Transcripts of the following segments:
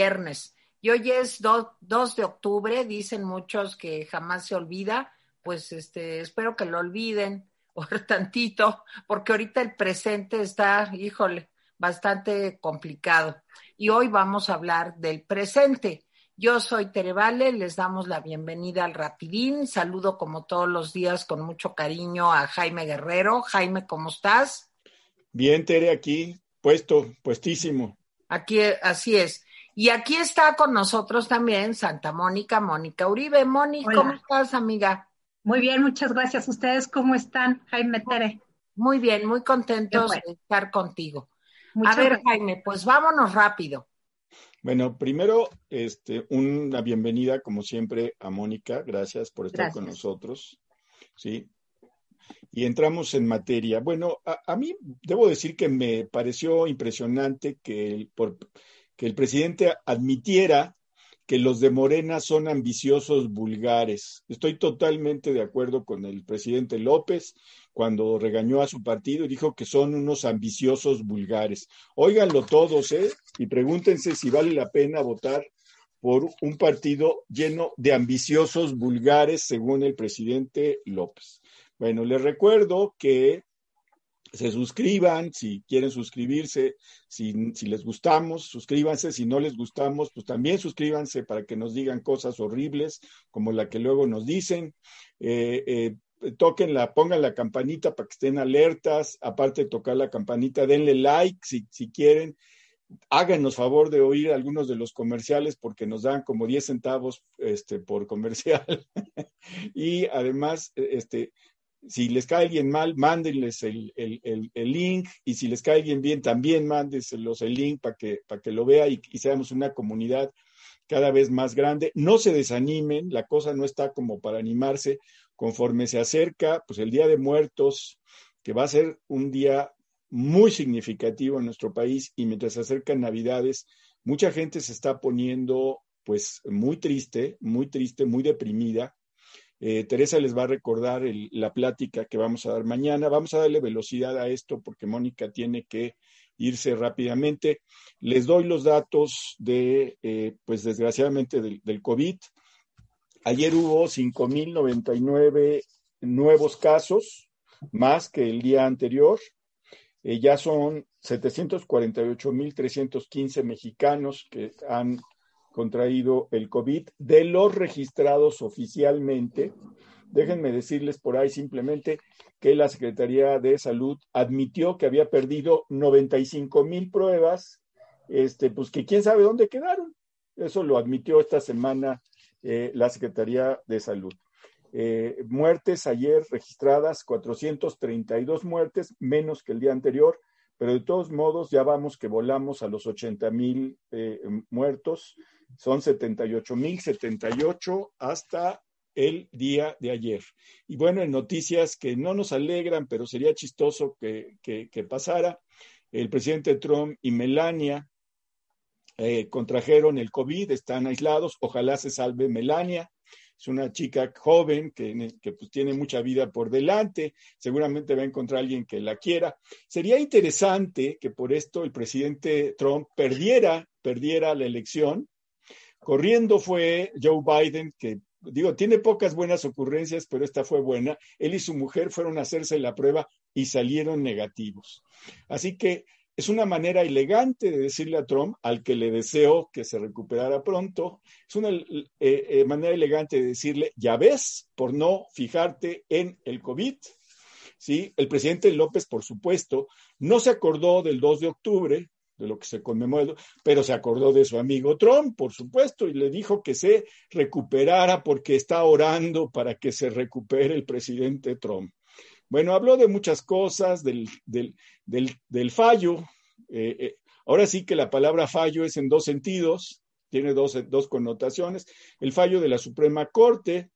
viernes. Y hoy es 2, de octubre, dicen muchos que jamás se olvida, pues este, espero que lo olviden o tantito, porque ahorita el presente está, híjole, bastante complicado. Y hoy vamos a hablar del presente. Yo soy Tere Vale, les damos la bienvenida al Rapidín. Saludo como todos los días con mucho cariño a Jaime Guerrero. Jaime, ¿cómo estás? Bien, Tere, aquí, puesto, puestísimo. Aquí, así es. Y aquí está con nosotros también Santa Mónica, Mónica Uribe. Mónica, ¿cómo estás, amiga? Muy bien, muchas gracias. ¿Ustedes cómo están, Jaime Tere? Muy bien, muy contentos de estar contigo. a ver, Jaime, pues vámonos rápido. Bueno, primero, este, una bienvenida, como siempre, a Mónica. Por estar Gracias. con nosotros. Sí. Y entramos en materia. Bueno, a, mí debo decir que me pareció impresionante que el, por, que el presidente admitiera que los de Morena son ambiciosos vulgares. Estoy totalmente de acuerdo con el presidente López cuando regañó a su partido y dijo que son unos ambiciosos vulgares. Óiganlo todos, ¿eh? Y pregúntense si vale la pena votar por un partido lleno de ambiciosos vulgares, según el presidente López. Bueno, les recuerdo que se suscriban, si quieren suscribirse, si, les gustamos, suscríbanse, si no les gustamos, pues también suscríbanse para que nos digan cosas horribles como la que luego nos dicen. Eh, eh, toquen la, pongan la campanita para que estén alertas, aparte de tocar la campanita, denle like si, si quieren. Háganos favor de oír algunos de los comerciales porque nos dan como 10 centavos este, por comercial. y además, este, si les cae alguien mal, mándenles el, link y si les cae alguien bien, también mándenselos el link para que, que lo vea y, seamos una comunidad cada vez más grande. No se desanimen, la cosa no está como para animarse. Conforme se acerca, pues el Día de Muertos, que va a ser un día muy significativo en nuestro país y mientras se acercan Navidades, mucha gente se está poniendo pues muy triste, muy triste, muy deprimida eh, Teresa les va a recordar la plática que vamos a dar mañana. Vamos a darle velocidad a esto porque Mónica tiene que irse rápidamente. Les doy los datos de, eh, pues desgraciadamente, del, COVID. Ayer hubo 5.099 nuevos casos, más que el día anterior. Eh, ya son 748.315 mexicanos que han contraído el COVID de los registrados oficialmente. Déjenme decirles por ahí simplemente que la Secretaría de Salud admitió que había perdido 95 mil pruebas, este, pues que quién sabe dónde quedaron. Eso lo admitió esta semana eh, la Secretaría de Salud. Eh, muertes ayer registradas, 432 muertes, menos que el día anterior, pero de todos modos ya vamos que volamos a los 80 mil eh, muertos son 78.078 hasta el día de ayer. Y bueno, en noticias que no nos alegran, pero sería chistoso que, pasara, el presidente Trump y Melania eh, contrajeron el COVID, están aislados, ojalá se salve Melania. Es una chica joven que, pues, tiene mucha vida por delante, seguramente va a encontrar a alguien que la quiera. Sería interesante que por esto el presidente Trump perdiera, perdiera la elección Corriendo fue Joe Biden, que digo, tiene pocas buenas ocurrencias, pero esta fue buena. Él y su mujer fueron a hacerse la prueba y salieron negativos. Así que es una manera elegante de decirle a Trump, al que le deseo que se recuperara pronto, es una eh, eh, manera elegante de decirle, ya ves, por no fijarte en el COVID. ¿Sí? El presidente López, por supuesto, no se acordó del 2 de octubre, de lo que se conmemoró, pero se acordó de su amigo Trump, por supuesto, y le dijo que se recuperara porque está orando para que se recupere el presidente Trump. Bueno, habló de muchas cosas, del, del, fallo. Eh, eh, ahora sí que la palabra fallo es en dos sentidos, tiene dos, dos connotaciones. El fallo de la Suprema Corte,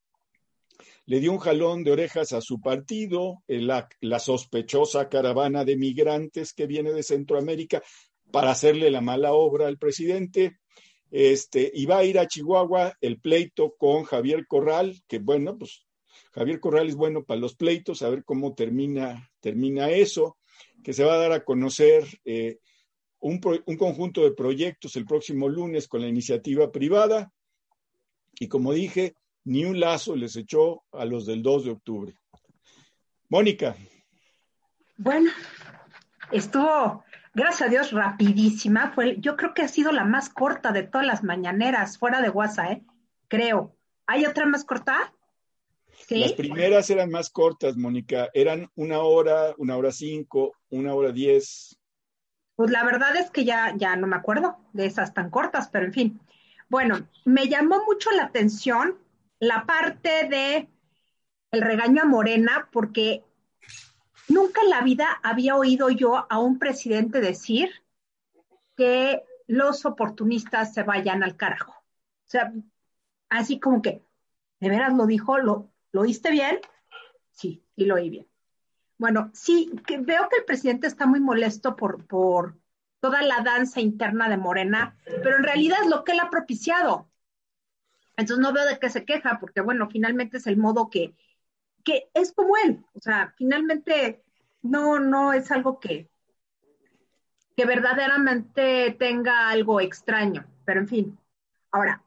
le dio un jalón de orejas a su partido, la, la, sospechosa caravana de migrantes que viene de Centroamérica para hacerle la mala obra al presidente. Este, y va a ir a Chihuahua el pleito con Javier Corral, que bueno, pues Javier Corral es bueno para los pleitos, a ver cómo termina, termina eso, que se va a dar a conocer eh, un, un, conjunto de proyectos el próximo lunes con la iniciativa privada y como dije, ni un lazo les echó a los del 2 de octubre. Mónica. Bueno, estuvo, gracias a Dios, rapidísima. Fue, yo creo que ha sido la más corta de todas las mañaneras, fuera de WhatsApp, ¿eh? creo. ¿Hay otra más corta? ¿Sí? Las primeras eran más cortas, Mónica. Eran una hora, una hora cinco, una hora diez. Pues la verdad es que ya, ya no me acuerdo de esas tan cortas, pero en fin. Bueno, me llamó mucho la atención la parte de el regaño a Morena, porque nunca en la vida había oído yo a un presidente decir que los oportunistas se vayan al carajo. O sea, así como que, ¿de veras lo dijo? ¿Lo, ¿lo oíste bien? Sí, sí lo oí bien. Bueno, sí, que veo que el presidente está muy molesto por, por toda la danza interna de Morena, pero en realidad es lo que él ha propiciado. Entonces no veo de qué se queja, porque bueno, finalmente es el modo que, que es como él. O sea, finalmente no, no es algo que, que verdaderamente tenga algo extraño, pero en fin. Ahora,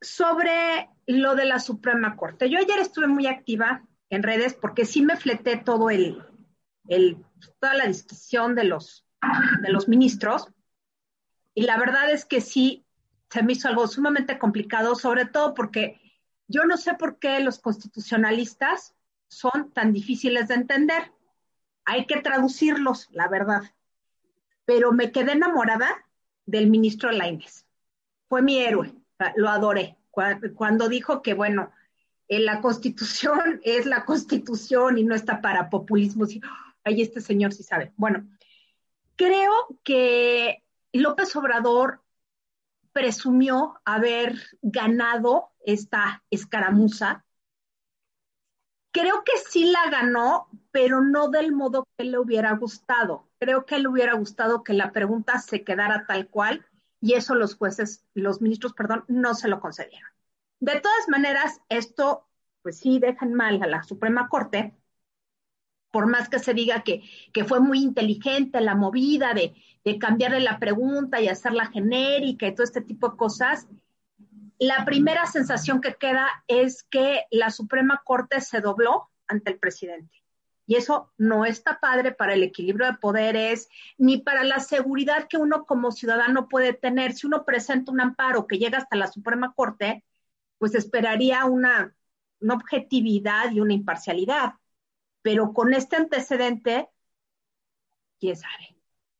sobre lo de la Suprema Corte. Yo ayer estuve muy activa en redes porque sí me fleté todo el, el toda la discusión de los de los ministros. Y la verdad es que sí, se me hizo algo sumamente complicado, sobre todo porque yo no sé por qué los constitucionalistas son tan difíciles de entender. Hay que traducirlos, la verdad. Pero me quedé enamorada del ministro Lainez. Fue mi héroe, lo adoré. Cuando dijo que, bueno, la constitución es la constitución y no está para populismo. Ay, este señor sí sabe. Bueno, Creo que López Obrador presumió haber ganado esta escaramuza. Creo que sí la ganó, pero no del modo que le hubiera gustado. Creo que le hubiera gustado que la pregunta se quedara tal cual y eso los jueces, los ministros, perdón, no se lo concedieron. De todas maneras, esto, pues sí, dejan mal a la Suprema Corte, por más que se diga que, fue muy inteligente la movida de, de cambiarle la pregunta y hacerla genérica y todo este tipo de cosas, la primera sensación que queda es que la Suprema Corte se dobló ante el presidente. Y eso no está padre para el equilibrio de poderes, ni para la seguridad que uno como ciudadano puede tener. Si uno presenta un amparo que llega hasta la Suprema Corte, pues esperaría una, objetividad y una imparcialidad pero con este antecedente, quién sabe.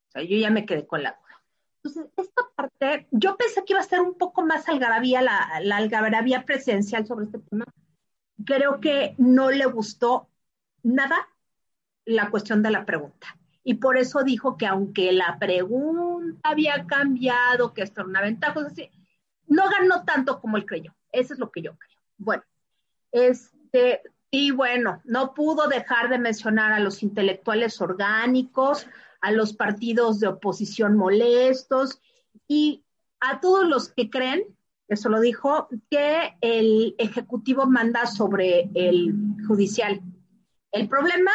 O sea, yo ya me quedé con la duda. Entonces, esta parte, yo pensé que iba a ser un poco más algarabía, la, la algarabía presidencial sobre este tema. Creo que no le gustó nada la cuestión de la pregunta. Y por eso dijo que aunque la pregunta había cambiado, que esto era una ventaja, no ganó tanto como él creyó. Eso es lo que yo creo. Bueno, este, y bueno, no pudo dejar de mencionar a los intelectuales orgánicos, a los partidos de oposición molestos y a todos los que creen, eso lo dijo, que el Ejecutivo manda sobre el judicial. El problema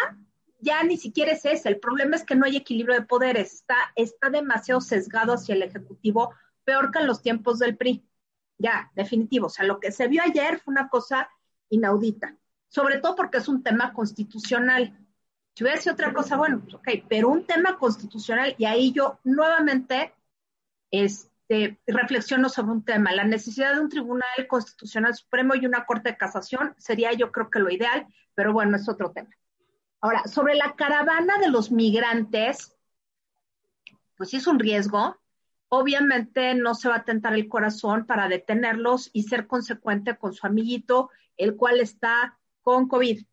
ya ni siquiera es ese, el problema es que no hay equilibrio de poderes, está, está demasiado sesgado hacia el Ejecutivo, peor que en los tiempos del PRI. Ya, definitivo. O sea, lo que se vio ayer fue una cosa inaudita sobre todo porque es un tema constitucional. Si hubiera sido otra cosa, bueno, pues ok, pero un tema constitucional, y ahí yo nuevamente este, reflexiono sobre un tema, la necesidad de un tribunal constitucional supremo y una corte de casación sería yo creo que lo ideal, pero bueno, es otro tema. Ahora, sobre la caravana de los migrantes, pues sí es un riesgo. Obviamente no se va a tentar el corazón para detenerlos y ser consecuente con su amiguito, el cual está con COVID.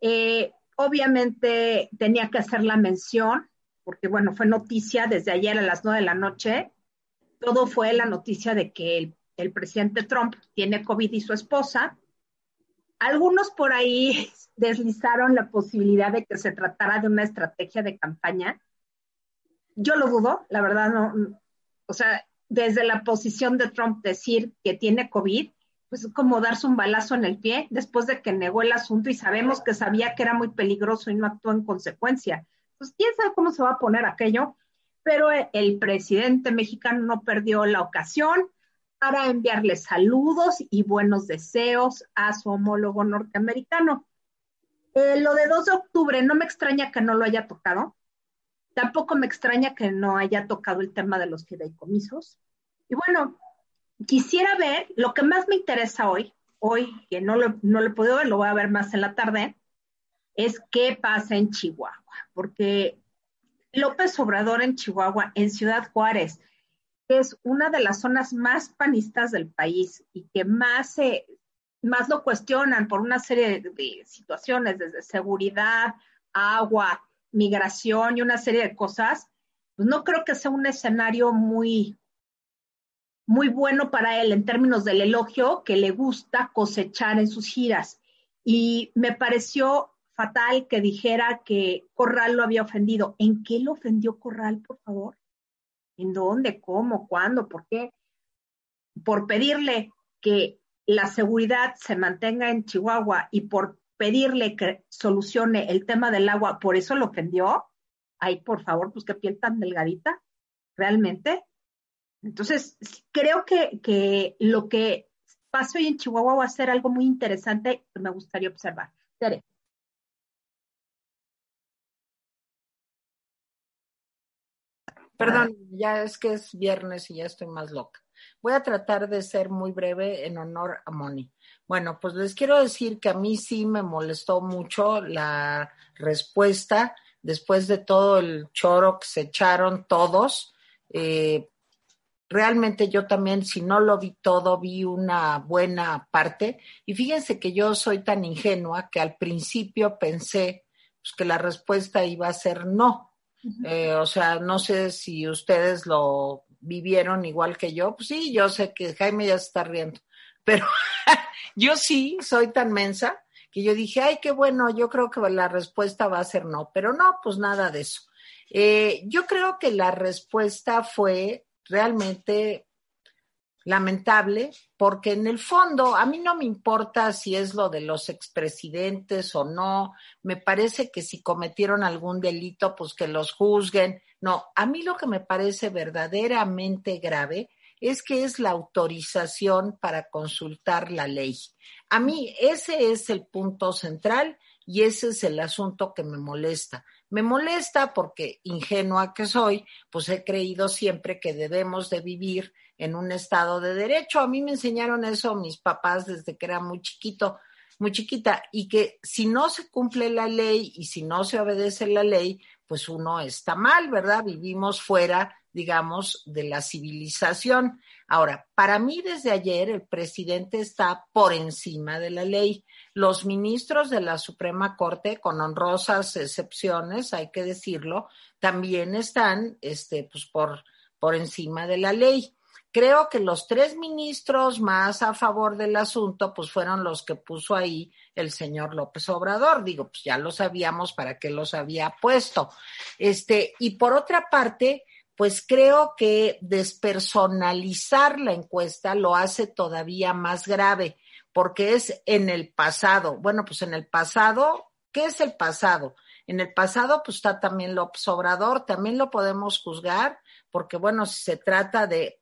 Eh, obviamente tenía que hacer la mención, porque bueno, fue noticia desde ayer a las nueve de la noche. Todo fue la noticia de que el, el presidente Trump tiene COVID y su esposa. Algunos por ahí deslizaron la posibilidad de que se tratara de una estrategia de campaña. Yo lo dudo, la verdad no. O sea, desde la posición de Trump decir que tiene COVID, pues como darse un balazo en el pie después de que negó el asunto y sabemos que sabía que era muy peligroso y no actuó en consecuencia. Pues quién sabe cómo se va a poner aquello, pero el presidente mexicano no perdió la ocasión para enviarle saludos y buenos deseos a su homólogo norteamericano. Eh, lo de 2 de octubre, no me extraña que no lo haya tocado. Tampoco me extraña que no haya tocado el tema de los fideicomisos. Y bueno, quisiera ver, lo que más me interesa hoy, hoy que no lo, no lo ver, lo voy a ver más en la tarde, es qué pasa en Chihuahua, porque López Obrador en Chihuahua, en Ciudad Juárez, que es una de las zonas más panistas del país y que más, más lo cuestionan por una serie de, situaciones, desde seguridad, agua, migración y una serie de cosas, pues no creo que sea un escenario muy, muy bueno para él en términos del elogio que le gusta cosechar en sus giras. Y me pareció fatal que dijera que Corral lo había ofendido. ¿En qué lo ofendió Corral, por favor? ¿En dónde? ¿Cómo? ¿Cuándo? ¿Por qué? Por pedirle que la seguridad se mantenga en Chihuahua y por pedirle que solucione el tema del agua, ¿por eso lo ofendió? Ay, por favor, pues qué piel tan delgadita, realmente. Entonces, creo que, que lo que pasa hoy en Chihuahua va a ser algo muy interesante que me gustaría observar. Tere. Perdón, ya es que es viernes y ya estoy más loca. Voy a tratar de ser muy breve en honor a Moni. Bueno, pues les quiero decir que a mí sí me molestó mucho la respuesta después de todo el choro que se echaron todos. Eh, realmente yo también, si no lo vi todo, vi una buena parte. Y fíjense que yo soy tan ingenua que al principio pensé pues, que la respuesta iba a ser no eh, o sea, no sé si ustedes lo vivieron igual que yo. Pues sí, yo sé que Jaime ya se está riendo, pero yo sí soy tan mensa que yo dije, ay, qué bueno, yo creo que la respuesta va a ser no, pero no, pues nada de eso. Eh, yo creo que la respuesta fue realmente lamentable, porque en el fondo a mí no me importa si es lo de los expresidentes o no, me parece que si cometieron algún delito, pues que los juzguen. No, a mí lo que me parece verdaderamente grave es que es la autorización para consultar la ley. A mí ese es el punto central y ese es el asunto que me molesta. Me molesta porque, ingenua que soy, pues he creído siempre que debemos de vivir en un estado de derecho. A mí me enseñaron eso mis papás desde que era muy chiquito, muy chiquita, y que si no se cumple la ley y si no se obedece la ley, pues uno está mal, ¿verdad? Vivimos fuera, digamos, de la civilización. Ahora, para mí desde ayer el presidente está por encima de la ley. Los ministros de la Suprema Corte, con honrosas excepciones, hay que decirlo, también están, este, pues por, por encima de la ley creo que los tres ministros más a favor del asunto, pues fueron los que puso ahí el señor López Obrador. Digo, pues ya lo sabíamos para qué los había puesto. Este, y por otra parte, pues creo que despersonalizar la encuesta lo hace todavía más grave, porque es en el pasado. Bueno, pues en el pasado, ¿qué es el pasado? En el pasado, pues está también López Obrador, también lo podemos juzgar, porque bueno, si se trata de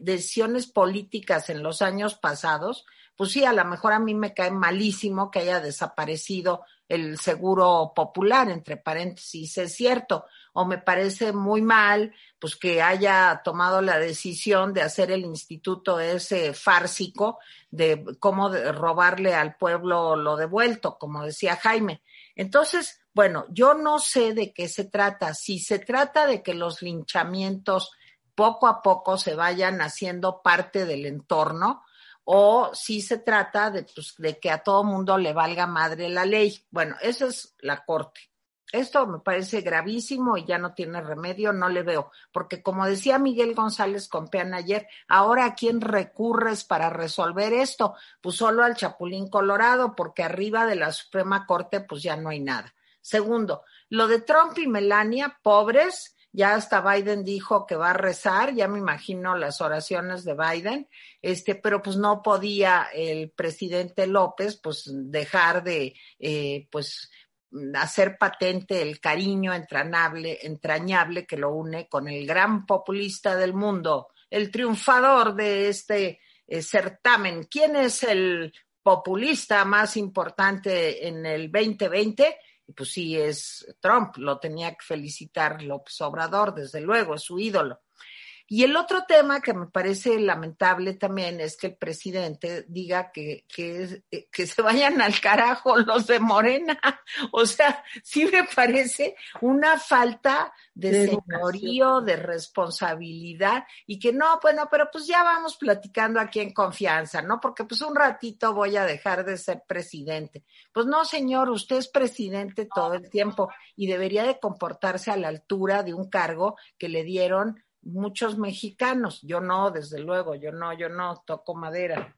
decisiones políticas en los años pasados, pues sí, a lo mejor a mí me cae malísimo que haya desaparecido el seguro popular, entre paréntesis, es cierto, o me parece muy mal, pues que haya tomado la decisión de hacer el instituto ese fársico de cómo robarle al pueblo lo devuelto, como decía Jaime. Entonces, bueno, yo no sé de qué se trata. Si se trata de que los linchamientos poco a poco se vayan haciendo parte del entorno o si se trata de, pues, de que a todo mundo le valga madre la ley. Bueno, esa es la corte. Esto me parece gravísimo y ya no tiene remedio, no le veo, porque como decía Miguel González Compeán ayer, ahora a quién recurres para resolver esto? Pues solo al Chapulín Colorado, porque arriba de la Suprema Corte pues ya no hay nada. Segundo, lo de Trump y Melania, pobres, ya hasta Biden dijo que va a rezar, ya me imagino las oraciones de Biden, este, pero pues no podía el presidente López pues dejar de, eh, pues hacer patente el cariño entrañable, entrañable que lo une con el gran populista del mundo, el triunfador de este eh, certamen. ¿Quién es el populista más importante en el 2020? Pues sí, es Trump, lo tenía que felicitar López Obrador, desde luego, es su ídolo. Y el otro tema que me parece lamentable también es que el presidente diga que, que, que, se vayan al carajo los de Morena. O sea, sí me parece una falta de, de señorío, de responsabilidad y que no, bueno, pero pues ya vamos platicando aquí en confianza, ¿no? Porque pues un ratito voy a dejar de ser presidente. Pues no, señor, usted es presidente todo el tiempo y debería de comportarse a la altura de un cargo que le dieron muchos mexicanos, yo no, desde luego, yo no, yo no toco madera,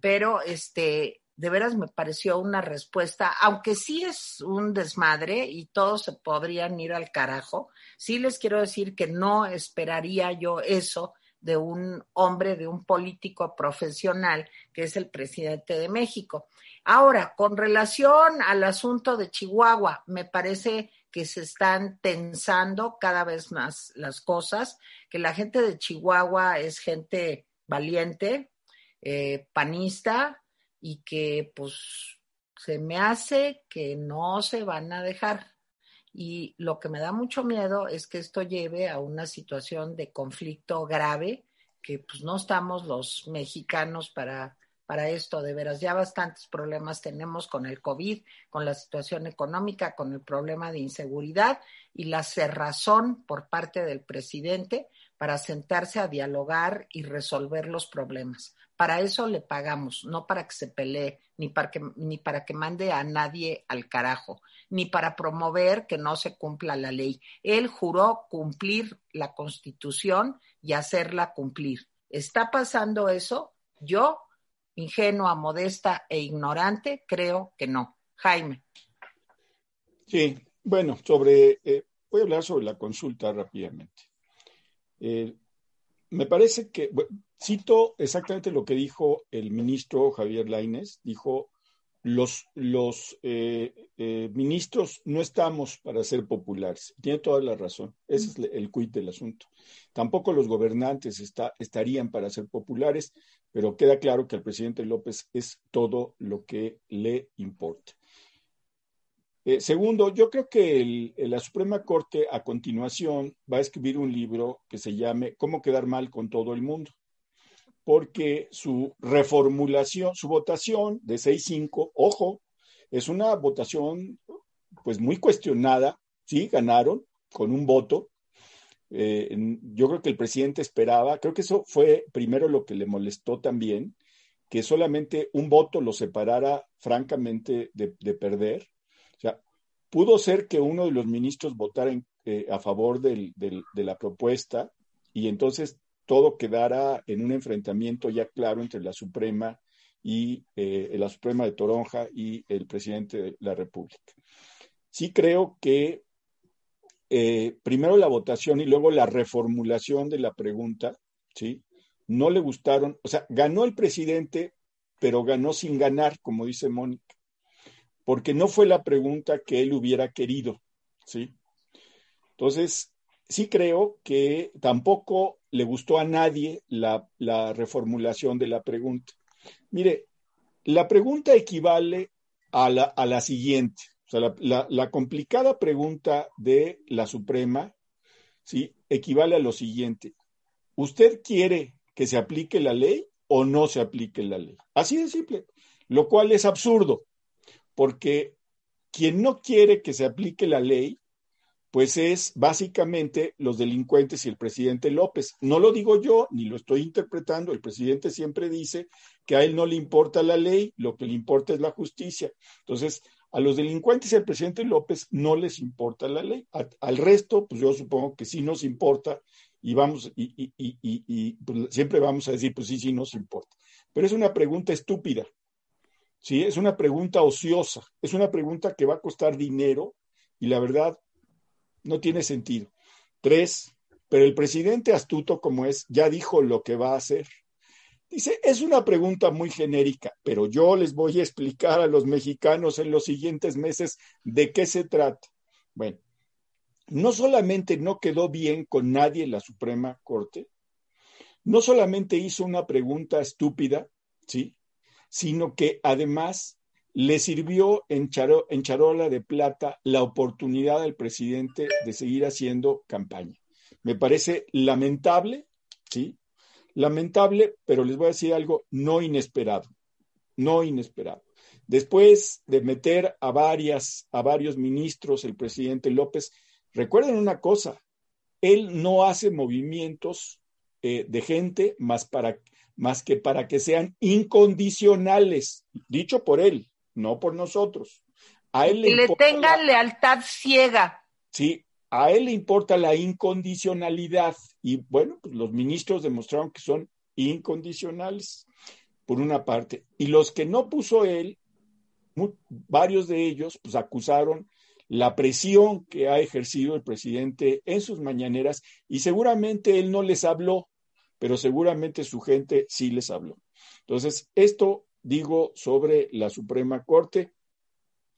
pero este, de veras me pareció una respuesta, aunque sí es un desmadre y todos se podrían ir al carajo, sí les quiero decir que no esperaría yo eso de un hombre, de un político profesional que es el presidente de México. Ahora, con relación al asunto de Chihuahua, me parece que se están tensando cada vez más las cosas, que la gente de Chihuahua es gente valiente, eh, panista y que pues se me hace que no se van a dejar. Y lo que me da mucho miedo es que esto lleve a una situación de conflicto grave, que pues no estamos los mexicanos para para esto, de veras. Ya bastantes problemas tenemos con el COVID, con la situación económica, con el problema de inseguridad y la cerrazón por parte del presidente para sentarse a dialogar y resolver los problemas. Para eso le pagamos, no para que se pelee, ni para que, ni para que mande a nadie al carajo, ni para promover que no se cumpla la ley. Él juró cumplir la constitución y hacerla cumplir. ¿Está pasando eso? Yo ingenua, modesta e ignorante? Creo que no. Jaime. Sí, bueno, sobre, eh, voy a hablar sobre la consulta rápidamente. Eh, me parece que, cito exactamente lo que dijo el ministro Javier Lainez, dijo, los, los eh, ministros no estamos para ser populares. Tiene toda la razón. Ese es el quid del asunto. Tampoco los gobernantes estarían para ser populares pero queda claro que al presidente López es todo lo que le importa. Eh, segundo, yo creo que la Suprema Corte a continuación va a escribir un libro que se llame Cómo quedar mal con todo el mundo, porque su reformulación, su votación de 6-5, ojo, es una votación pues muy cuestionada, sí, ganaron con un voto, eh, yo creo que el presidente esperaba, creo que eso fue primero lo que le molestó también, que solamente un voto lo separara francamente de, perder. O sea, pudo ser que uno de los ministros votara eh, a favor de la propuesta y entonces todo quedara en un enfrentamiento ya claro entre la Suprema y eh, la Suprema de Toronja y el presidente de la República. Sí creo que eh, primero la votación y luego la reformulación de la pregunta, ¿sí? No le gustaron, o sea, ganó el presidente, pero ganó sin ganar, como dice Mónica, porque no fue la pregunta que él hubiera querido, ¿sí? Entonces, sí creo que tampoco le gustó a nadie la, la reformulación de la pregunta. Mire, la pregunta equivale a la, a la siguiente. O sea, la, complicada pregunta de la Suprema ¿sí? equivale a lo siguiente. ¿Usted quiere que se aplique la ley o no se aplique la ley? Así de simple. Lo cual es absurdo, porque quien no quiere que se aplique la ley, pues es básicamente los delincuentes y el presidente López. No lo digo yo, ni lo estoy interpretando. El presidente siempre dice que a él no le importa la ley, lo que le importa es la justicia. Entonces, a los delincuentes y al presidente López no les importa la ley. al resto, pues yo supongo que sí nos importa y vamos, y, pues, siempre vamos a decir, pues sí, sí nos importa. Pero es una pregunta estúpida. Sí, es una pregunta ociosa, es una pregunta que va a costar dinero y la verdad no tiene sentido. Tres, pero el presidente astuto como es, ya dijo lo que va a hacer. Dice, es una pregunta muy genérica, pero yo les voy a explicar a los mexicanos en los siguientes meses de qué se trata. Bueno, no solamente no quedó bien con nadie en la Suprema Corte, no solamente hizo una pregunta estúpida, ¿sí? Sino que además le sirvió en, charola de plata la oportunidad al presidente de seguir haciendo campaña. Me parece lamentable, ¿sí? Lamentable, pero les voy a decir algo no inesperado, no inesperado. Después de meter a varias, a varios ministros, el presidente López, recuerden una cosa, él no hace movimientos eh, de gente más, para, más que para que sean incondicionales, dicho por él, no por nosotros. A él le, le tengan lealtad ciega. Sí, a él le importa la incondicionalidad y bueno, pues los ministros demostraron que son incondicionales, por una parte. Y los que no puso él, varios de ellos, pues acusaron la presión que ha ejercido el presidente en sus mañaneras y seguramente él no les habló, pero seguramente su gente sí les habló. Entonces, esto digo sobre la Suprema Corte,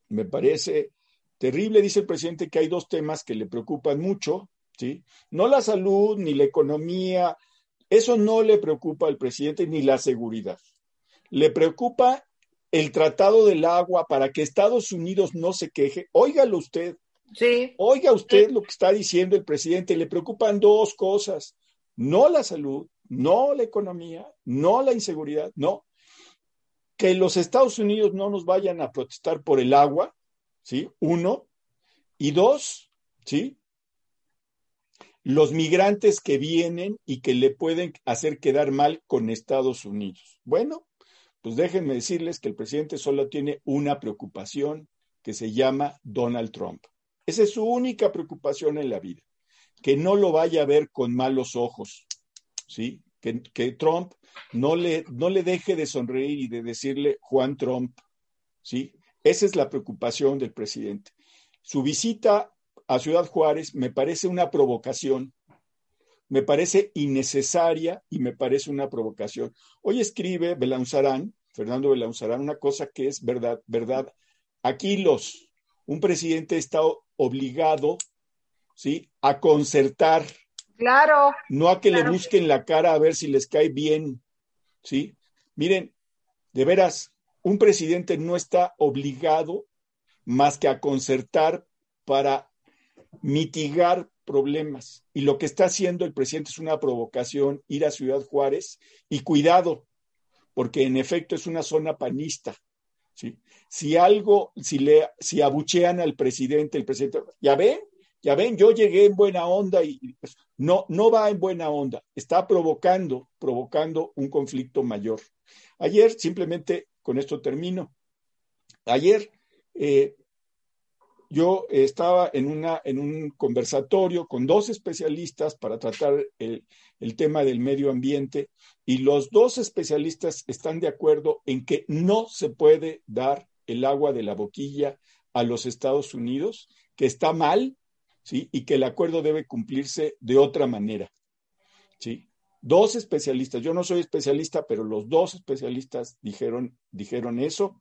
me parece terrible, dice el presidente, que hay dos temas que le preocupan mucho, ¿sí? No la salud ni la economía, eso no le preocupa al presidente ni la seguridad. Le preocupa el tratado del agua para que Estados Unidos no se queje. Óigalo usted. Sí. Oiga usted lo que está diciendo el presidente. Le preocupan dos cosas. No la salud, no la economía, no la inseguridad, no. Que los Estados Unidos no nos vayan a protestar por el agua, ¿sí? Uno. Y dos, ¿sí? Los migrantes que vienen y que le pueden hacer quedar mal con Estados Unidos. Bueno, pues déjenme decirles que el presidente solo tiene una preocupación que se llama Donald Trump. Esa es su única preocupación en la vida, que no lo vaya a ver con malos ojos, ¿sí? Que, Trump no le, no le deje de sonreír y de decirle Juan Trump, ¿sí? Esa es la preocupación del presidente. Su visita a Ciudad Juárez me parece una provocación, me parece innecesaria y me parece una provocación. Hoy escribe Belanzarán, Fernando Belanzarán, una cosa que es verdad, verdad. Aquí los, un presidente está obligado, ¿sí? A concertar. Claro. No a que claro. le busquen la cara a ver si les cae bien, ¿sí? Miren, de veras, un presidente no está obligado más que a concertar para mitigar problemas. Y lo que está haciendo el presidente es una provocación, ir a Ciudad Juárez y cuidado, porque en efecto es una zona panista. ¿sí? Si algo, si le, si abuchean al presidente, el presidente, ya ven, ya ven, yo llegué en buena onda y pues, no, no va en buena onda, está provocando, provocando un conflicto mayor. Ayer simplemente con esto termino. Ayer eh, yo estaba en, una, en un conversatorio con dos especialistas para tratar el, el, tema del medio ambiente y los dos especialistas están de acuerdo en que no se puede dar el agua de la boquilla a los Estados Unidos, que está mal, ¿sí? Y que el acuerdo debe cumplirse de otra manera, ¿sí? Dos especialistas, yo no soy especialista, pero los dos especialistas dijeron, dijeron eso.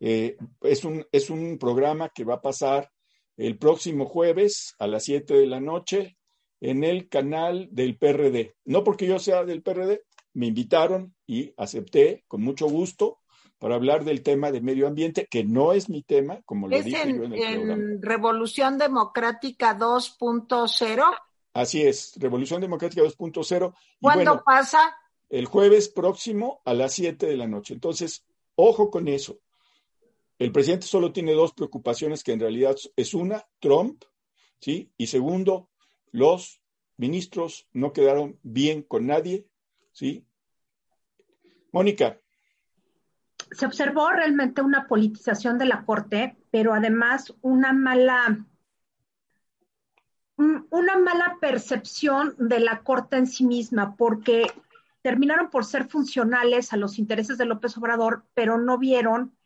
Eh, es, un, es un programa que va a pasar el próximo jueves a las 7 de la noche en el canal del PRD. No porque yo sea del PRD, me invitaron y acepté con mucho gusto para hablar del tema de medio ambiente, que no es mi tema, como lo es dije en, yo en el en programa. Revolución Democrática 2.0. Así es, Revolución Democrática 2.0. ¿Cuándo bueno, pasa? El jueves próximo a las 7 de la noche. Entonces, ojo con eso. El presidente solo tiene dos preocupaciones que en realidad es una, Trump, ¿sí? Y segundo, los ministros no quedaron bien con nadie, ¿sí? Mónica. Se observó realmente una politización de la Corte, pero además una mala una mala percepción de la Corte en sí misma, porque terminaron por ser funcionales a los intereses de López Obrador, pero no vieron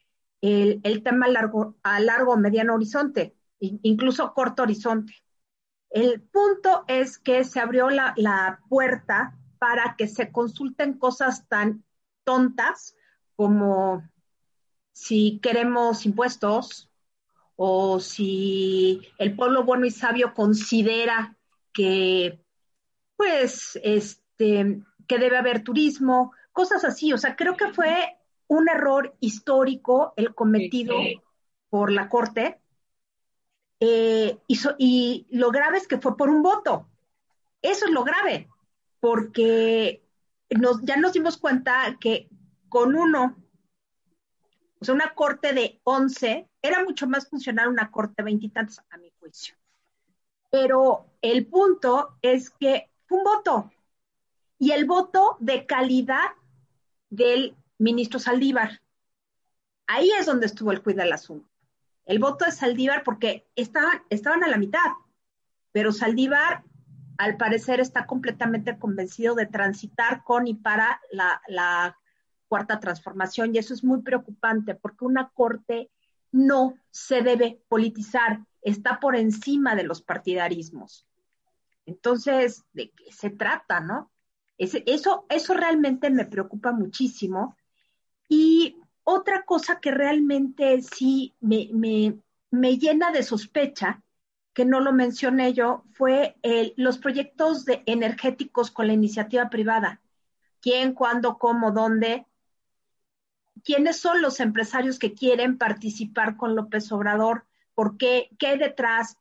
el, el tema largo, a largo mediano horizonte, incluso corto horizonte. El punto es que se abrió la, la puerta para que se consulten cosas tan tontas como si queremos impuestos o si el pueblo bueno y sabio considera que, pues, este, que debe haber turismo, cosas así. O sea, creo que fue un error histórico el cometido por la Corte. Eh, y, y lo grave es que fue por un voto. Eso es lo grave, porque nos, ya nos dimos cuenta que con uno o sea, una corte de 11 era mucho más funcional una corte de veintitantos, a mi juicio. Pero el punto es que fue un voto. Y el voto de calidad del ministro Saldívar. Ahí es donde estuvo el cuidado del asunto. El voto de Saldívar, porque estaban, estaban a la mitad, pero Saldívar al parecer está completamente convencido de transitar con y para la, la cuarta transformación y eso es muy preocupante porque una corte no se debe politizar, está por encima de los partidarismos. Entonces, ¿de qué se trata, no? eso, eso realmente me preocupa muchísimo. Y otra cosa que realmente sí me, me, llena de sospecha, que no lo mencioné yo, fue los proyectos de energéticos con la iniciativa privada. ¿Quién, cuándo, cómo, dónde? Quiénes son los empresarios que quieren participar con López Obrador, por qué, qué hay detrás,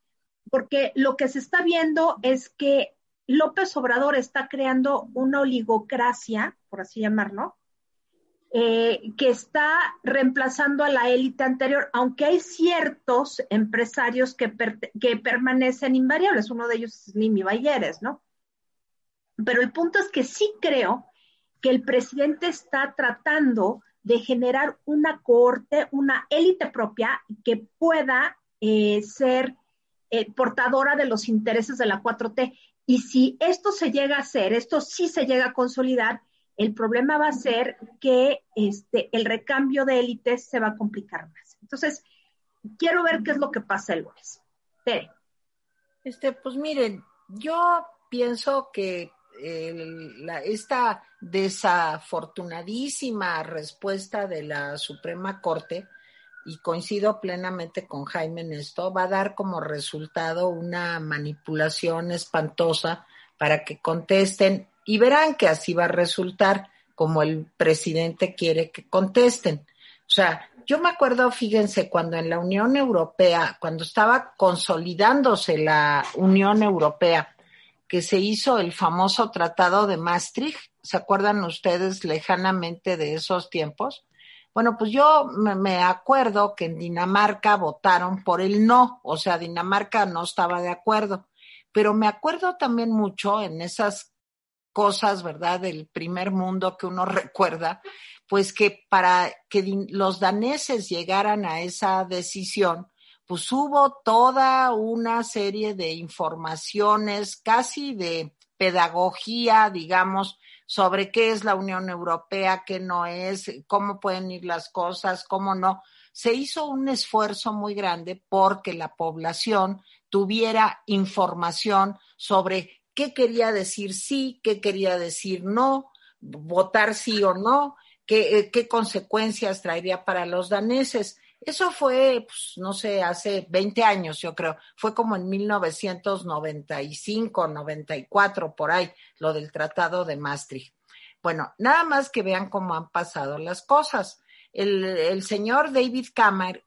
porque lo que se está viendo es que López Obrador está creando una oligocracia, por así llamarlo, eh, que está reemplazando a la élite anterior, aunque hay ciertos empresarios que, permanecen invariables, uno de ellos es Limi Bayeres, ¿no? Pero el punto es que sí creo que el presidente está tratando de generar una corte, una élite propia que pueda eh, ser eh, portadora de los intereses de la 4T. Y si esto se llega a hacer, esto sí se llega a consolidar, el problema va a ser que este, el recambio de élites se va a complicar más. Entonces, quiero ver qué es lo que pasa el lunes. Tere. Este, pues miren, yo pienso que esta desafortunadísima respuesta de la Suprema Corte, y coincido plenamente con Jaime en esto, va a dar como resultado una manipulación espantosa para que contesten y verán que así va a resultar como el presidente quiere que contesten. O sea, yo me acuerdo, fíjense, cuando en la Unión Europea, cuando estaba consolidándose la Unión Europea, que se hizo el famoso Tratado de Maastricht. ¿Se acuerdan ustedes lejanamente de esos tiempos? Bueno, pues yo me, acuerdo que en Dinamarca votaron por el no, o sea, Dinamarca no estaba de acuerdo, pero me acuerdo también mucho en esas cosas, ¿verdad?, del primer mundo que uno recuerda, pues que para que los daneses llegaran a esa decisión, pues hubo toda una serie de informaciones, casi de pedagogía, digamos, sobre qué es la Unión Europea, qué no es, cómo pueden ir las cosas, cómo no. Se hizo un esfuerzo muy grande porque la población tuviera información sobre qué quería decir sí, qué quería decir no, votar sí o no, qué, eh, qué consecuencias traería para los daneses. Eso fue, pues, no sé, hace 20 años, yo creo. Fue como en 1995, 94, por ahí, lo del Tratado de Maastricht. Bueno, nada más que vean cómo han pasado las cosas. El, señor David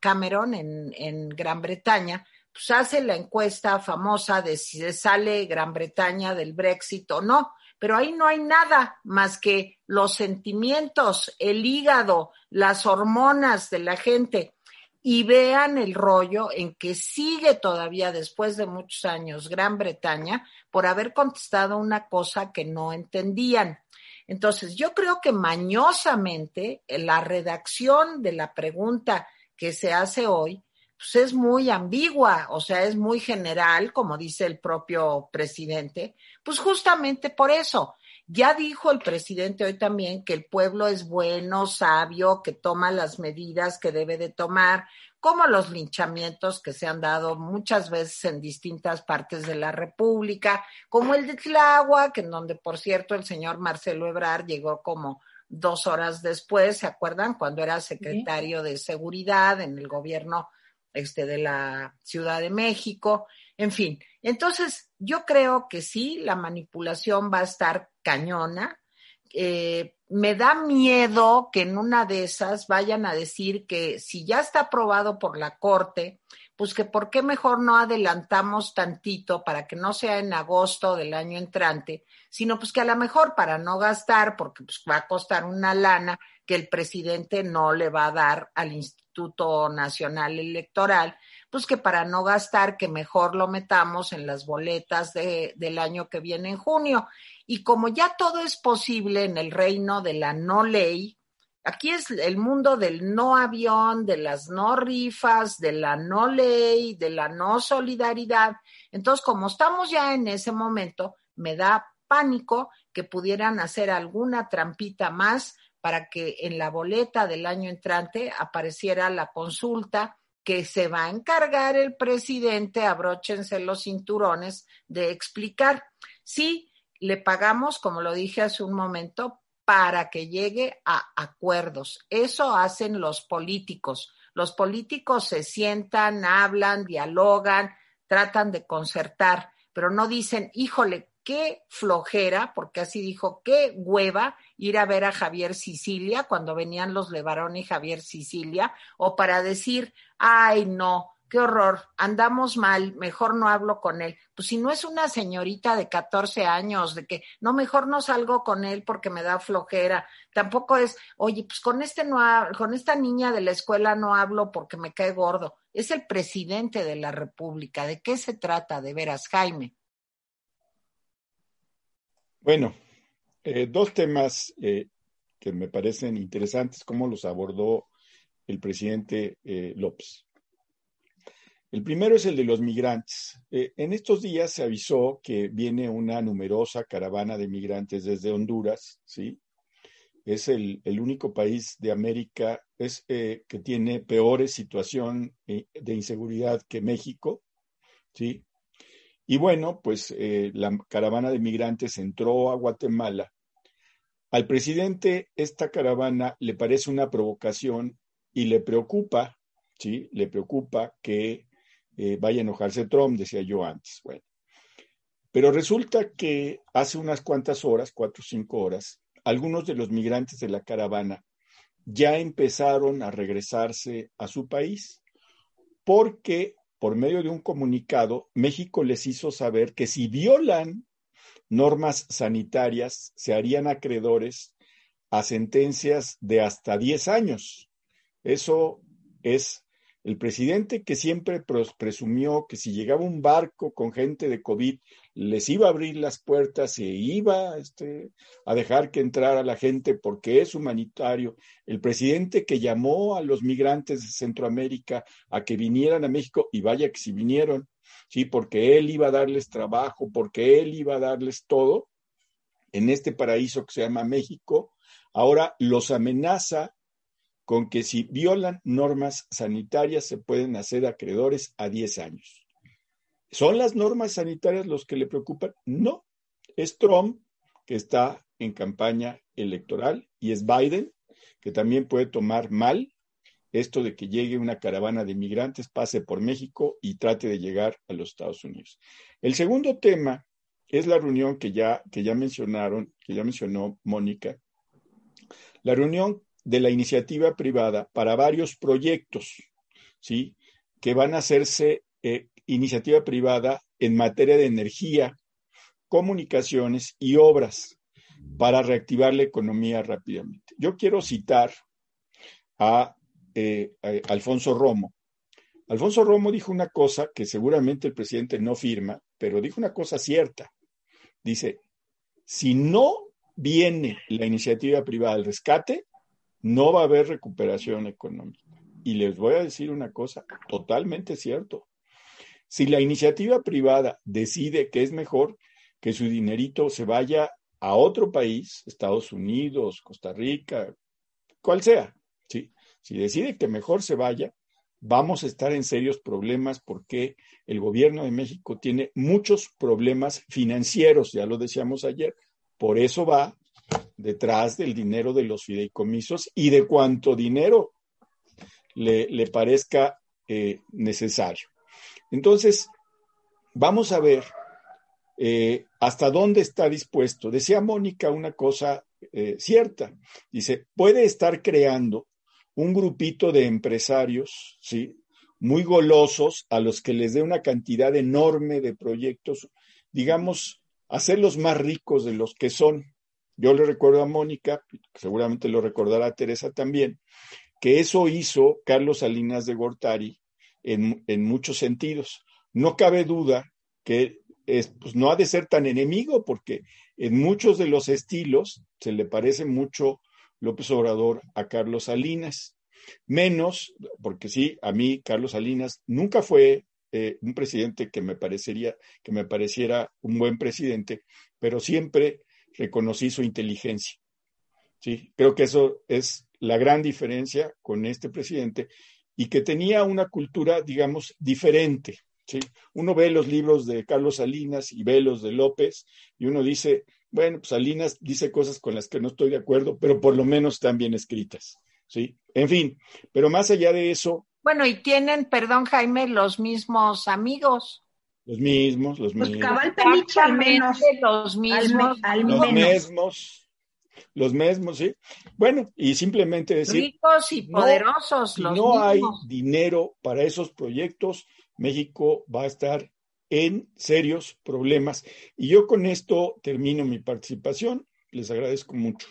Cameron en, Gran Bretaña, pues hace la encuesta famosa de si sale Gran Bretaña del Brexit o no, pero ahí no hay nada más que los sentimientos, el hígado, las hormonas de la gente y vean el rollo en que sigue todavía después de muchos años Gran Bretaña por haber contestado una cosa que no entendían. Entonces, yo creo que mañosamente la redacción de la pregunta que se hace hoy, pues es muy ambigua, o sea, es muy general, como dice el propio presidente, pues justamente por eso, ya dijo el presidente hoy también que el pueblo es bueno, sabio, que toma las medidas que debe de tomar, como los linchamientos que se han dado muchas veces en distintas partes de la República, como el de Tláhuac, en donde, por cierto, el señor Marcelo Ebrard llegó como dos horas después, ¿se acuerdan? Cuando era secretario de Seguridad en el gobierno este, de la Ciudad de México, en fin. Entonces, yo creo que sí, la manipulación va a estar cañona. Eh, me da miedo que en una de esas vayan a decir que si ya está aprobado por la Corte, pues que por qué mejor no adelantamos tantito para que no sea en agosto del año entrante, sino pues que a lo mejor para no gastar, porque pues va a costar una lana que el presidente no le va a dar al Instituto Nacional Electoral, pues que para no gastar, que mejor lo metamos en las boletas de, del año que viene en junio. Y como ya todo es posible en el reino de la no ley, aquí es el mundo del no avión, de las no rifas, de la no ley, de la no solidaridad. Entonces, como estamos ya en ese momento, me da pánico que pudieran hacer alguna trampita más para que en la boleta del año entrante apareciera la consulta que se va a encargar el presidente, abróchense los cinturones, de explicar. Sí, le pagamos, como lo dije hace un momento, para que llegue a acuerdos. Eso hacen los políticos. Los políticos se sientan, hablan, dialogan, tratan de concertar, pero no dicen, híjole, qué flojera, porque así dijo, qué hueva ir a ver a Javier Sicilia cuando venían los Levarón y Javier Sicilia, o para decir, ay, no, qué horror, andamos mal, mejor no hablo con él. Pues si no es una señorita de 14 años, de que no, mejor no salgo con él porque me da flojera. Tampoco es, oye, pues con este no con esta niña de la escuela no hablo porque me cae gordo. Es el presidente de la República. ¿De qué se trata de veras, Jaime? Bueno, eh, dos temas eh, que me parecen interesantes, cómo los abordó el presidente eh, López. El primero es el de los migrantes. en estos días se avisó que viene una numerosa caravana de migrantes desde Honduras, ¿sí? Es el, el único país de América es, que tiene peores situación de inseguridad que México, ¿sí? Y bueno, pues eh, la caravana de migrantes entró a Guatemala. Al presidente esta caravana le parece una provocación y le preocupa, ¿sí? Le preocupa que eh, vaya a enojarse Trump, decía yo antes. Bueno, pero resulta que hace unas cuantas horas, cuatro o cinco horas, algunos de los migrantes de la caravana ya empezaron a regresarse a su país porque por medio de un comunicado, México les hizo saber que si violan normas sanitarias, se harían acreedores a sentencias de hasta 10 años. Eso es el presidente que siempre presumió que si llegaba un barco con gente de COVID, les iba a abrir las puertas e iba este, a dejar que entrara la gente porque es humanitario. El presidente que llamó a los migrantes de Centroamérica a que vinieran a México, y vaya que si vinieron, sí, porque él iba a darles trabajo, porque él iba a darles todo en este paraíso que se llama México, ahora los amenaza con que si violan normas sanitarias se pueden hacer acreedores a 10 años. ¿Son las normas sanitarias los que le preocupan? No, es Trump que está en campaña electoral y es Biden que también puede tomar mal esto de que llegue una caravana de migrantes, pase por México y trate de llegar a los Estados Unidos. El segundo tema es la reunión que ya, que ya mencionaron, que ya mencionó Mónica, la reunión de la iniciativa privada para varios proyectos, ¿sí? Que van a hacerse eh, iniciativa privada en materia de energía, comunicaciones y obras para reactivar la economía rápidamente. Yo quiero citar a, eh, a Alfonso Romo. Alfonso Romo dijo una cosa que seguramente el presidente no firma, pero dijo una cosa cierta. Dice, si no viene la iniciativa privada al rescate, no va a haber recuperación económica. Y les voy a decir una cosa, totalmente cierto. Si la iniciativa privada decide que es mejor que su dinerito se vaya a otro país, Estados Unidos, Costa Rica, cual sea, si decide que mejor se vaya, vamos a estar en serios problemas porque el gobierno de México tiene muchos problemas financieros, ya lo decíamos ayer. Por eso va detrás del dinero de los fideicomisos y de cuánto dinero le, parezca eh, necesario. Entonces, vamos a ver eh, hasta dónde está dispuesto. Decía Mónica una cosa eh, cierta. Dice, puede estar creando un grupito de empresarios, ¿sí? Muy golosos a los que les dé una cantidad enorme de proyectos, digamos, hacerlos más ricos de los que son. Yo le recuerdo a Mónica, seguramente lo recordará Teresa también, que eso hizo Carlos Salinas de Gortari en, en muchos sentidos. No cabe duda que es, pues, no ha de ser tan enemigo, porque en muchos de los estilos se le parece mucho López Obrador a Carlos Salinas. Menos, porque sí, a mí Carlos Salinas nunca fue eh, un presidente que me parecería, que me pareciera un buen presidente, pero siempre reconocí su inteligencia. Sí, creo que eso es la gran diferencia con este presidente y que tenía una cultura, digamos, diferente. ¿sí? Uno ve los libros de Carlos Salinas y ve los de López y uno dice, bueno, pues Salinas dice cosas con las que no estoy de acuerdo, pero por lo menos están bien escritas. ¿sí? En fin, pero más allá de eso. Bueno, y tienen, perdón Jaime, los mismos amigos. Los mismos, los pues mismos. Cabal Peniche al menos. Los mismos. los mismos. Los mismos, sí. Bueno, y simplemente decir. Ricos y poderosos. No, si no hay dinero para esos proyectos, México va a estar en serios problemas. Y yo con esto termino mi participación. Les agradezco mucho.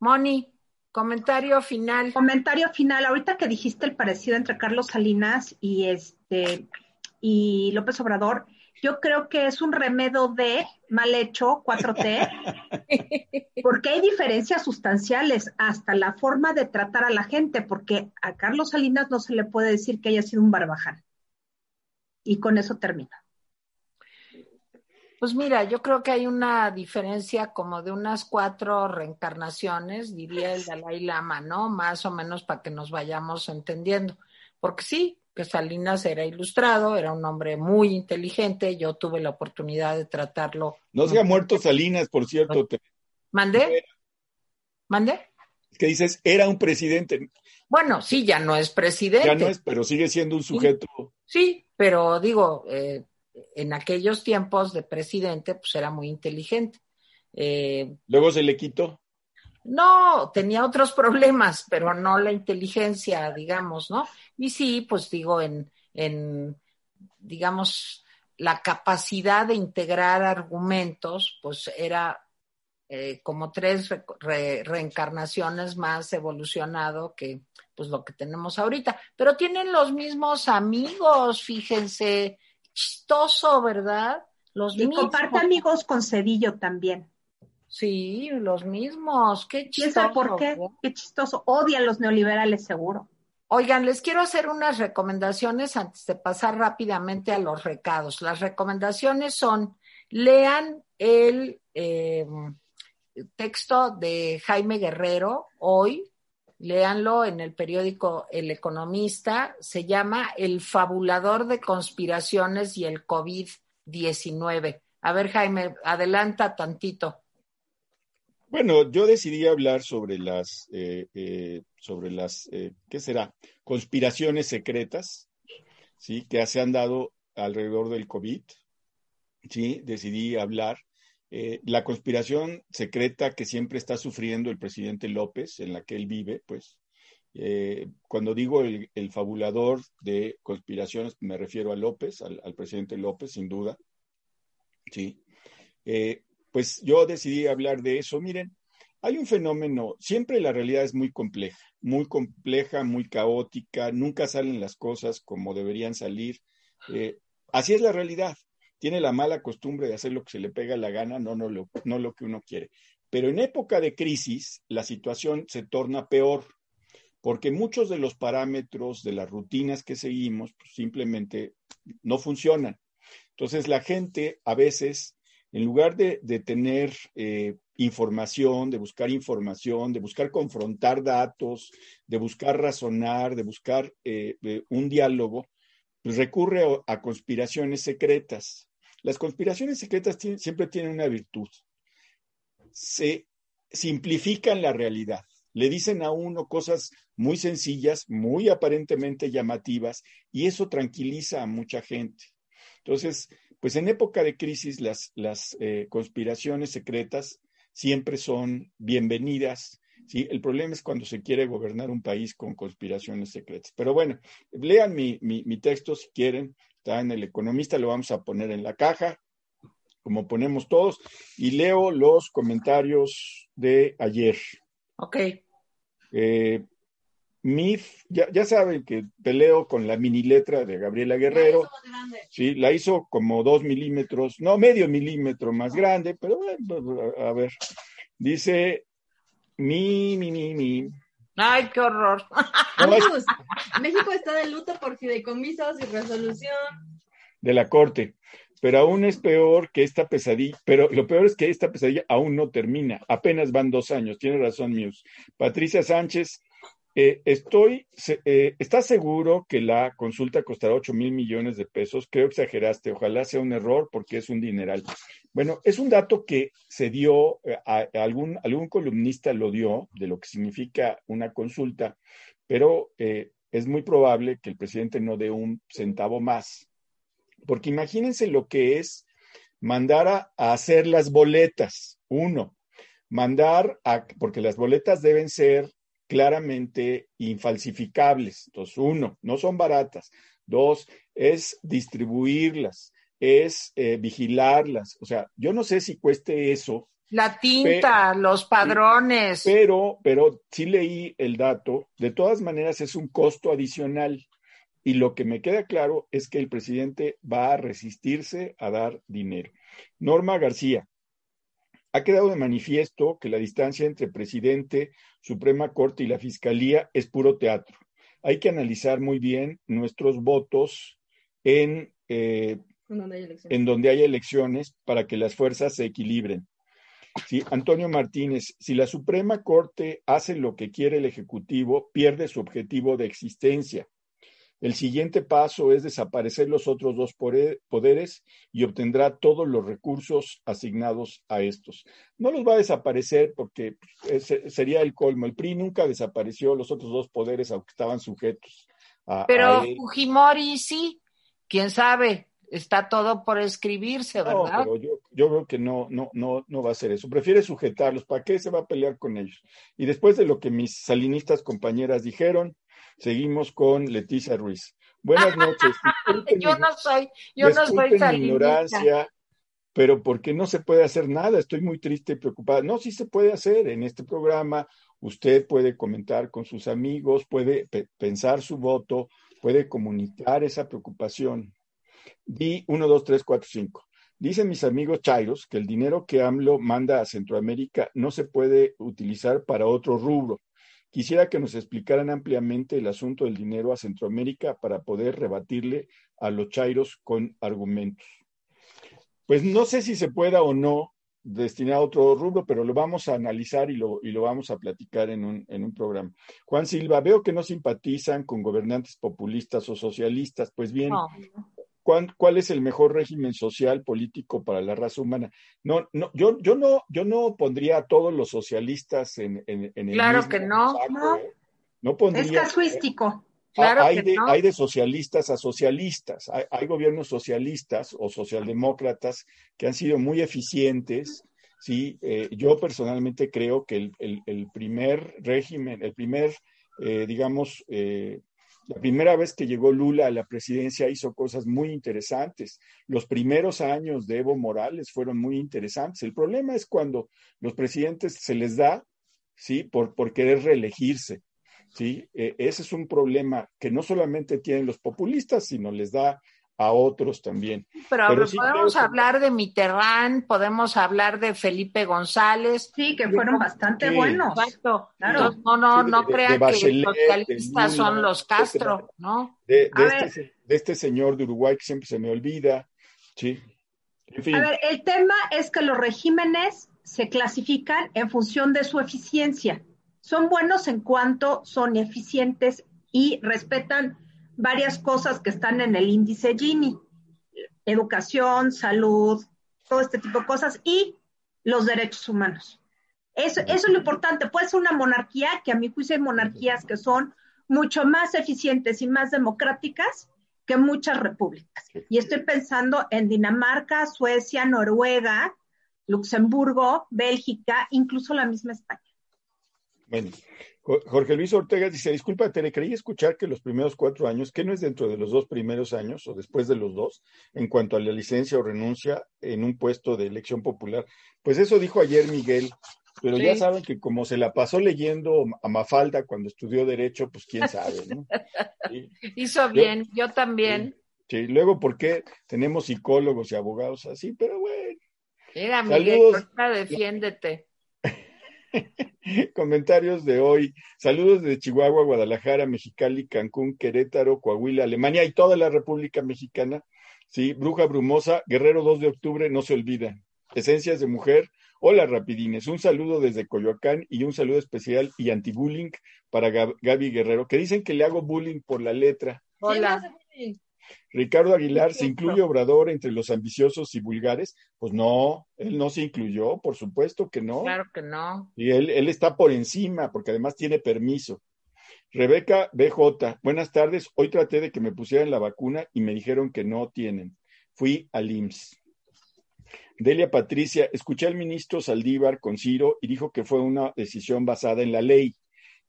Moni, comentario final. Comentario final. Ahorita que dijiste el parecido entre Carlos Salinas y este y López Obrador, yo creo que es un remedio de mal hecho 4T, porque hay diferencias sustanciales hasta la forma de tratar a la gente, porque a Carlos Salinas no se le puede decir que haya sido un barbaján. Y con eso termina. Pues mira, yo creo que hay una diferencia como de unas cuatro reencarnaciones, diría el Dalai Lama, ¿no? Más o menos para que nos vayamos entendiendo. Porque sí, que Salinas era ilustrado, era un hombre muy inteligente, yo tuve la oportunidad de tratarlo. No se ha muerto Salinas, por cierto. ¿Mandé? ¿Mandé? que dices, era un presidente. Bueno, sí, ya no es presidente. Ya no es, pero sigue siendo un sujeto. Sí, pero digo, eh, en aquellos tiempos de presidente, pues era muy inteligente. Eh, Luego se le quitó. No, tenía otros problemas, pero no la inteligencia, digamos, ¿no? Y sí, pues digo, en, en digamos, la capacidad de integrar argumentos, pues era eh, como tres reencarnaciones más evolucionado que pues lo que tenemos ahorita. Pero tienen los mismos amigos, fíjense, chistoso, ¿verdad? Los y comparte amigos con Cedillo también. Sí, los mismos. Qué chistoso. por qué? Qué chistoso. Odian los neoliberales, seguro. Oigan, les quiero hacer unas recomendaciones antes de pasar rápidamente a los recados. Las recomendaciones son, lean el eh, texto de Jaime Guerrero hoy, léanlo en el periódico El Economista, se llama El fabulador de conspiraciones y el COVID-19. A ver, Jaime, adelanta tantito. Bueno, yo decidí hablar sobre las, eh, eh, sobre las, eh, ¿qué será? Conspiraciones secretas, ¿sí? Que se han dado alrededor del COVID, ¿sí? Decidí hablar. la conspiración secreta que siempre está sufriendo el presidente López, en la que él vive, pues, cuando digo el, fabulador de conspiraciones, me refiero a López, al, al presidente López, sin duda, ¿sí? Pues yo decidí hablar de eso. Miren, hay un fenómeno, siempre la realidad es muy compleja, muy compleja, muy caótica, nunca salen las cosas como deberían salir. Eh, así es la realidad. Tiene la mala costumbre de hacer lo que se le pega la gana, no, no, lo, no lo que uno quiere. Pero en época de crisis, la situación se torna peor, porque muchos de los parámetros de las rutinas que seguimos pues, simplemente no funcionan. Entonces la gente a veces en lugar de, tener eh, información, de buscar información, de buscar confrontar datos, de buscar razonar, de buscar eh, eh, un diálogo, pues recurre a, conspiraciones secretas. Las conspiraciones secretas siempre tienen una virtud. se simplifican la realidad. Le dicen a uno cosas muy sencillas, muy aparentemente llamativas, y eso tranquiliza a mucha gente. Entonces, pues en época de crisis las, las eh, conspiraciones secretas siempre son bienvenidas. ¿sí? El problema es cuando se quiere gobernar un país con conspiraciones secretas. Pero bueno, lean mi, mi, mi texto si quieren. Está en El Economista, lo vamos a poner en la caja, como ponemos todos, y leo los comentarios de ayer. Ok. Eh, MIF, ya, ya, saben que peleo con la mini letra de Gabriela Guerrero. Sí, la hizo como dos milímetros, no, medio milímetro más grande, pero bueno, a ver. Dice mi, mi, mi, mi. Ay, qué horror. Amigos, México está de luto por fideicomisos y resolución. De la Corte. Pero aún es peor que esta pesadilla, pero lo peor es que esta pesadilla aún no termina. Apenas van dos años. Tiene razón, Mius. Patricia Sánchez eh, estoy, eh, ¿Estás seguro que la consulta costará 8 mil millones de pesos? Creo que exageraste. Ojalá sea un error porque es un dineral. Bueno, es un dato que se dio, eh, algún, algún columnista lo dio de lo que significa una consulta, pero eh, es muy probable que el presidente no dé un centavo más. Porque imagínense lo que es mandar a hacer las boletas. Uno, mandar a, porque las boletas deben ser claramente infalsificables. Entonces, uno, no son baratas. Dos, es distribuirlas, es eh, vigilarlas. O sea, yo no sé si cueste eso. La tinta, pero, los padrones. Pero, pero sí leí el dato. De todas maneras, es un costo adicional. Y lo que me queda claro es que el presidente va a resistirse a dar dinero. Norma García, ha quedado de manifiesto que la distancia entre presidente, Suprema Corte y la Fiscalía es puro teatro. Hay que analizar muy bien nuestros votos en, eh, en donde haya elecciones para que las fuerzas se equilibren. Sí, Antonio Martínez, si la Suprema Corte hace lo que quiere el Ejecutivo, pierde su objetivo de existencia. El siguiente paso es desaparecer los otros dos poderes y obtendrá todos los recursos asignados a estos. No los va a desaparecer porque sería el colmo. El PRI nunca desapareció los otros dos poderes, aunque estaban sujetos a. Pero a Fujimori sí, quién sabe, está todo por escribirse, ¿verdad? No, pero yo, yo veo que no, no, no, no va a ser eso. Prefiere sujetarlos. ¿Para qué se va a pelear con ellos? Y después de lo que mis salinistas compañeras dijeron, Seguimos con Leticia Ruiz. Buenas noches. yo no soy, yo no soy ignorancia, pero porque no se puede hacer nada. Estoy muy triste y preocupada. No, sí se puede hacer en este programa. Usted puede comentar con sus amigos, puede pe pensar su voto, puede comunicar esa preocupación. Di 1, 2, 3, 4, 5. Dicen mis amigos Chairos que el dinero que AMLO manda a Centroamérica no se puede utilizar para otro rubro. Quisiera que nos explicaran ampliamente el asunto del dinero a Centroamérica para poder rebatirle a los chairos con argumentos. Pues no sé si se pueda o no destinar a otro rubro, pero lo vamos a analizar y lo, y lo vamos a platicar en un, en un programa. Juan Silva, veo que no simpatizan con gobernantes populistas o socialistas. Pues bien, no. ¿Cuál, ¿cuál, es el mejor régimen social político para la raza humana? No, no, yo, yo no, yo no pondría a todos los socialistas en, en, en el Claro mismo que no, saco, no. ¿eh? No pondría. Es casuístico. Claro hay, que de, no. hay de socialistas a socialistas. Hay, hay gobiernos socialistas o socialdemócratas que han sido muy eficientes. Sí, eh, yo personalmente creo que el, el, el primer régimen, el primer, eh, digamos, eh, la primera vez que llegó Lula a la presidencia hizo cosas muy interesantes. Los primeros años de Evo Morales fueron muy interesantes. El problema es cuando los presidentes se les da, ¿sí? Por, querer reelegirse, ¿sí? Eh, ese es un problema que no solamente tienen los populistas, sino les da a otros también. Pero, Pero sí podemos creo hablar de Mitterrand, podemos hablar de Felipe González. Sí, que fueron bastante Sí. buenos. Exacto. Claro. No, no, Sí, no de- de crean Bachelet, que los socialistas son los Castro, ¿no? De, este, de este señor de Uruguay que siempre se me olvida, ¿sí? En fin, A ver, el tema es que los regímenes se clasifican en función de su eficiencia. Son buenos en cuanto son eficientes y respetan varias cosas que están en el índice Gini. Educación, salud, todo este tipo de cosas y los derechos humanos. Eso, eso es lo importante. Puede ser una monarquía, que a mi juicio hay monarquías que son mucho más eficientes y más democráticas que muchas repúblicas. Y estoy pensando en Dinamarca, Suecia, Noruega, Luxemburgo, Bélgica, incluso la misma España. Bueno, Jorge Luis Ortega dice, disculpa, Tere, creí escuchar que los primeros cuatro años, que no es dentro de los dos primeros años o después de los dos, en cuanto a la licencia o renuncia en un puesto de elección popular. Pues eso dijo ayer Miguel, pero ya saben que como se la pasó leyendo a Mafalda cuando estudió Derecho, pues quién sabe, ¿no? Hizo bien, yo, también. Sí, luego, ¿por qué tenemos psicólogos y abogados así? Pero bueno. Mira, Miguel, defiéndete. Comentarios de hoy. Saludos de Chihuahua, Guadalajara, Mexicali, Cancún, Querétaro, Coahuila, Alemania y toda la República Mexicana. Sí, Bruja Brumosa, Guerrero 2 de octubre, no se olvida. Esencias de mujer. Hola, rapidines. Un saludo desde Coyoacán y un saludo especial y anti-bullying para Gaby Guerrero, que dicen que le hago bullying por la letra. Hola. Ricardo Aguilar, ¿se incluye Obrador entre los ambiciosos y vulgares? Pues no, él no se incluyó, por supuesto que no. Claro que no. Y él, él está por encima, porque además tiene permiso. Rebeca BJ, buenas tardes. Hoy traté de que me pusieran la vacuna y me dijeron que no tienen. Fui al IMSS. Delia Patricia, escuché al ministro Saldívar con Ciro y dijo que fue una decisión basada en la ley,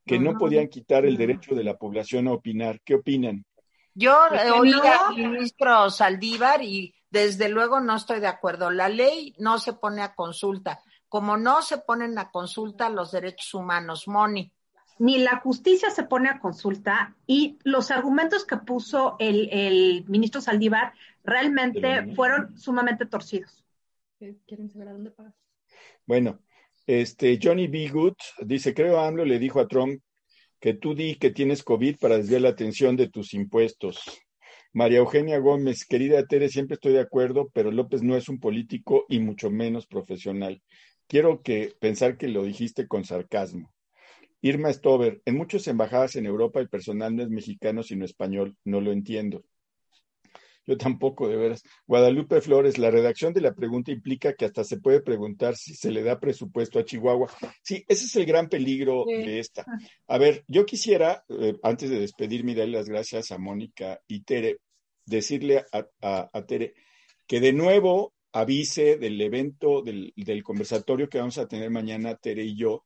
que no podían quitar el derecho de la población a opinar. ¿Qué opinan? Yo oí al ministro Saldívar y desde luego no estoy de acuerdo. La ley no se pone a consulta, como no se ponen a consulta los derechos humanos, Moni. Ni la justicia se pone a consulta y los argumentos que puso el, ministro Saldívar realmente fueron sumamente torcidos. ¿Quieren saber a dónde pagas? Bueno, este Johnny B. Good dice, creo AMLO le dijo a Trump que tú di que tienes COVID para desviar la atención de tus impuestos. María Eugenia Gómez, querida Tere, siempre estoy de acuerdo, pero López no es un político y mucho menos profesional. Quiero que pensar que lo dijiste con sarcasmo. Irma Stover, en muchas embajadas en Europa el personal no es mexicano sino español, no lo entiendo. Yo tampoco, de veras. Guadalupe Flores, la redacción de la pregunta implica que hasta se puede preguntar si se le da presupuesto a Chihuahua. Sí, ese es el gran peligro de esta. A ver, yo quisiera, eh, antes de despedirme y darle las gracias a Mónica y Tere, decirle a, Tere que de nuevo avise del evento, del, del, conversatorio que vamos a tener mañana, Tere y yo,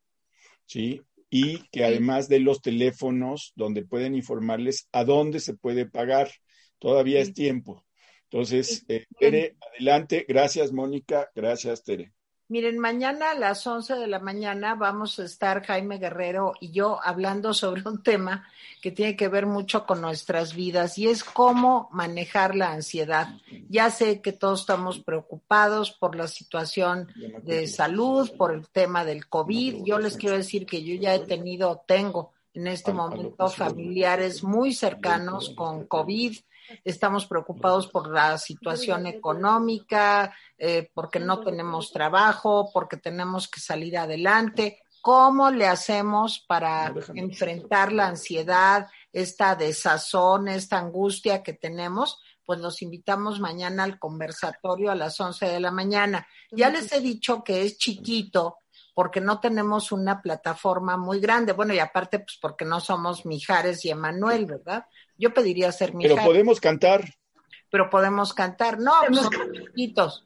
¿sí? Y que además de los teléfonos donde pueden informarles a dónde se puede pagar. Todavía es tiempo. Entonces, eh, Tere, adelante. Gracias, Mónica. Gracias, Tere. Miren, mañana a las 11 de la mañana vamos a estar Jaime Guerrero y yo hablando sobre un tema que tiene que ver mucho con nuestras vidas y es cómo manejar la ansiedad. Ya sé que todos estamos preocupados por la situación de salud, por el tema del COVID. Yo les quiero decir que yo ya he tenido, tengo en este momento familiares muy cercanos con COVID estamos preocupados por la situación económica, eh, porque no tenemos trabajo, porque tenemos que salir adelante. ¿Cómo le hacemos para enfrentar la ansiedad, esta desazón, esta angustia que tenemos? Pues los invitamos mañana al conversatorio a las 11 de la mañana. Ya les he dicho que es chiquito, porque no tenemos una plataforma muy grande. Bueno, y aparte, pues porque no somos Mijares y Emanuel, ¿verdad? Yo pediría ser mi Pero podemos cantar. Pero podemos cantar. No, somos chiquitos.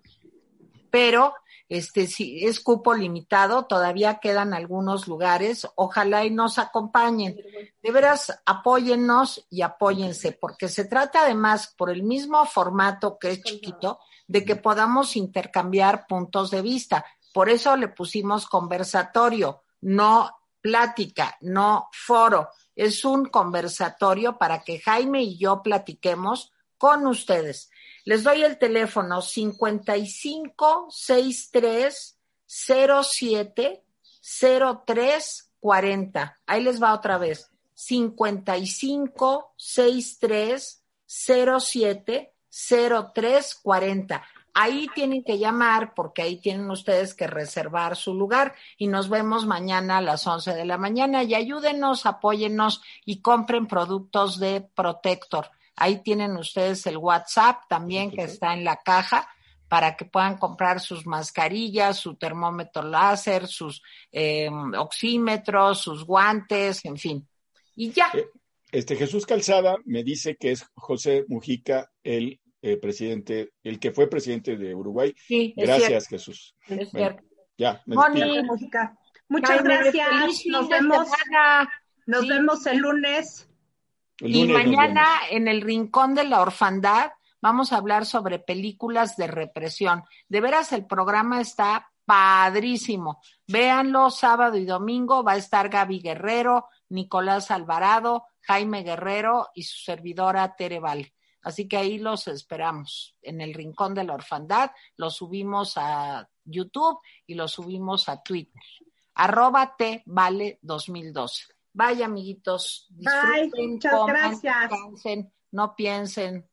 Pero este si es cupo limitado, todavía quedan algunos lugares. Ojalá y nos acompañen. De veras, apóyennos y apóyense, porque se trata además, por el mismo formato que es chiquito, de que podamos intercambiar puntos de vista. Por eso le pusimos conversatorio, no plática, no foro es un conversatorio para que Jaime y yo platiquemos con ustedes. Les doy el teléfono 55 63 07 03 40. Ahí les va otra vez. 55 63 07 03 40. Ahí tienen que llamar porque ahí tienen ustedes que reservar su lugar y nos vemos mañana a las 11 de la mañana y ayúdenos, apóyennos y compren productos de Protector. Ahí tienen ustedes el WhatsApp también que está en la caja para que puedan comprar sus mascarillas, su termómetro láser, sus eh, oxímetros, sus guantes, en fin. Y ya. Eh, este Jesús Calzada me dice que es José Mujica el eh, presidente, el que fue presidente de Uruguay. Sí, Gracias, cierto, Jesús. es Bueno, ya, me. Música. Muchas gracias. Nos vemos, semana. nos Sí. vemos el lunes. El Y lunes nos mañana en el Rincón de la Orfandad vamos a hablar sobre películas de represión. De veras, el programa está padrísimo. Véanlo sábado y domingo. Va a estar Gaby Guerrero, Nicolás Alvarado, Jaime Guerrero y su servidora Tere Val. Así que ahí los esperamos en el Rincón de la Orfandad. Lo subimos a YouTube y lo subimos a Twitter. Arroba T Vale 2012. Vaya, amiguitos. Bye, Disfruten, muchas coman, gracias. no piensen,